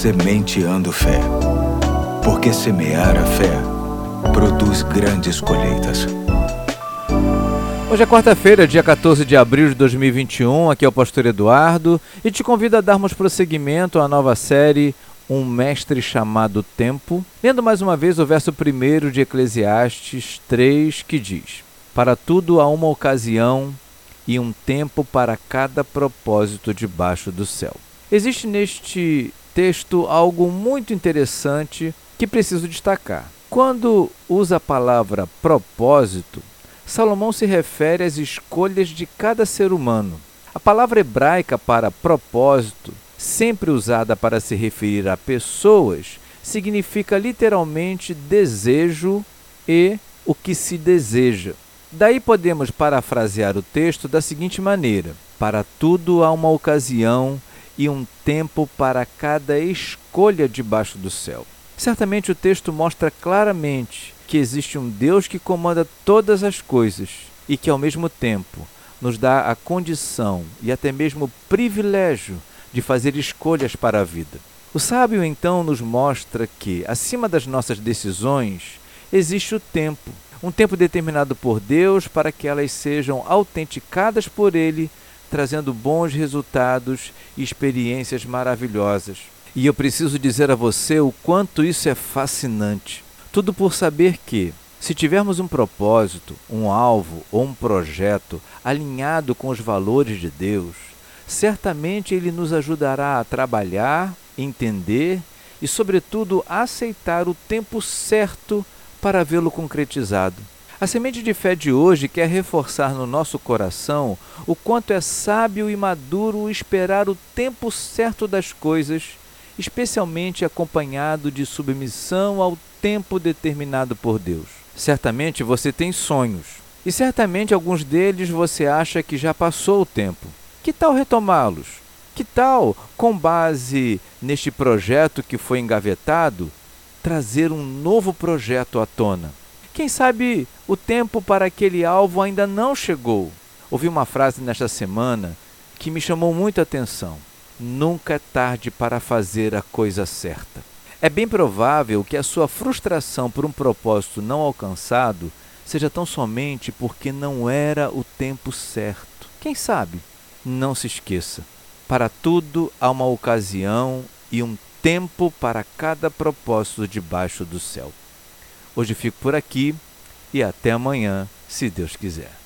Sementeando Fé. Porque semear a fé produz grandes colheitas. Hoje é quarta-feira, dia 14 de abril de 2021. Aqui é o Pastor Eduardo e te convido a darmos prosseguimento à nova série Um Mestre Chamado Tempo, lendo mais uma vez o verso 1 de Eclesiastes 3, que diz: Para tudo há uma ocasião e um tempo para cada propósito debaixo do céu. Existe neste texto algo muito interessante que preciso destacar. Quando usa a palavra propósito, Salomão se refere às escolhas de cada ser humano. A palavra hebraica para propósito, sempre usada para se referir a pessoas, significa literalmente desejo e o que se deseja. Daí podemos parafrasear o texto da seguinte maneira: Para tudo há uma ocasião e um tempo para cada escolha debaixo do céu. Certamente o texto mostra claramente que existe um Deus que comanda todas as coisas e que, ao mesmo tempo, nos dá a condição e até mesmo o privilégio de fazer escolhas para a vida. O sábio então nos mostra que, acima das nossas decisões, existe o tempo um tempo determinado por Deus para que elas sejam autenticadas por Ele, trazendo bons resultados e experiências maravilhosas. E eu preciso dizer a você o quanto isso é fascinante. Tudo por saber que, se tivermos um propósito, um alvo ou um projeto alinhado com os valores de Deus, certamente Ele nos ajudará a trabalhar, entender e, sobretudo, aceitar o tempo certo para vê-lo concretizado. A semente de fé de hoje quer reforçar no nosso coração o quanto é sábio e maduro esperar o tempo certo das coisas, especialmente acompanhado de submissão ao tempo determinado por Deus. Certamente você tem sonhos, e certamente alguns deles você acha que já passou o tempo. Que tal retomá-los? Que tal, com base neste projeto que foi engavetado, trazer um novo projeto à tona. Quem sabe o tempo para aquele alvo ainda não chegou. Ouvi uma frase nesta semana que me chamou muita atenção. Nunca é tarde para fazer a coisa certa. É bem provável que a sua frustração por um propósito não alcançado seja tão somente porque não era o tempo certo. Quem sabe? Não se esqueça: para tudo há uma ocasião e um tempo para cada propósito debaixo do céu. Hoje fico por aqui e até amanhã, se Deus quiser.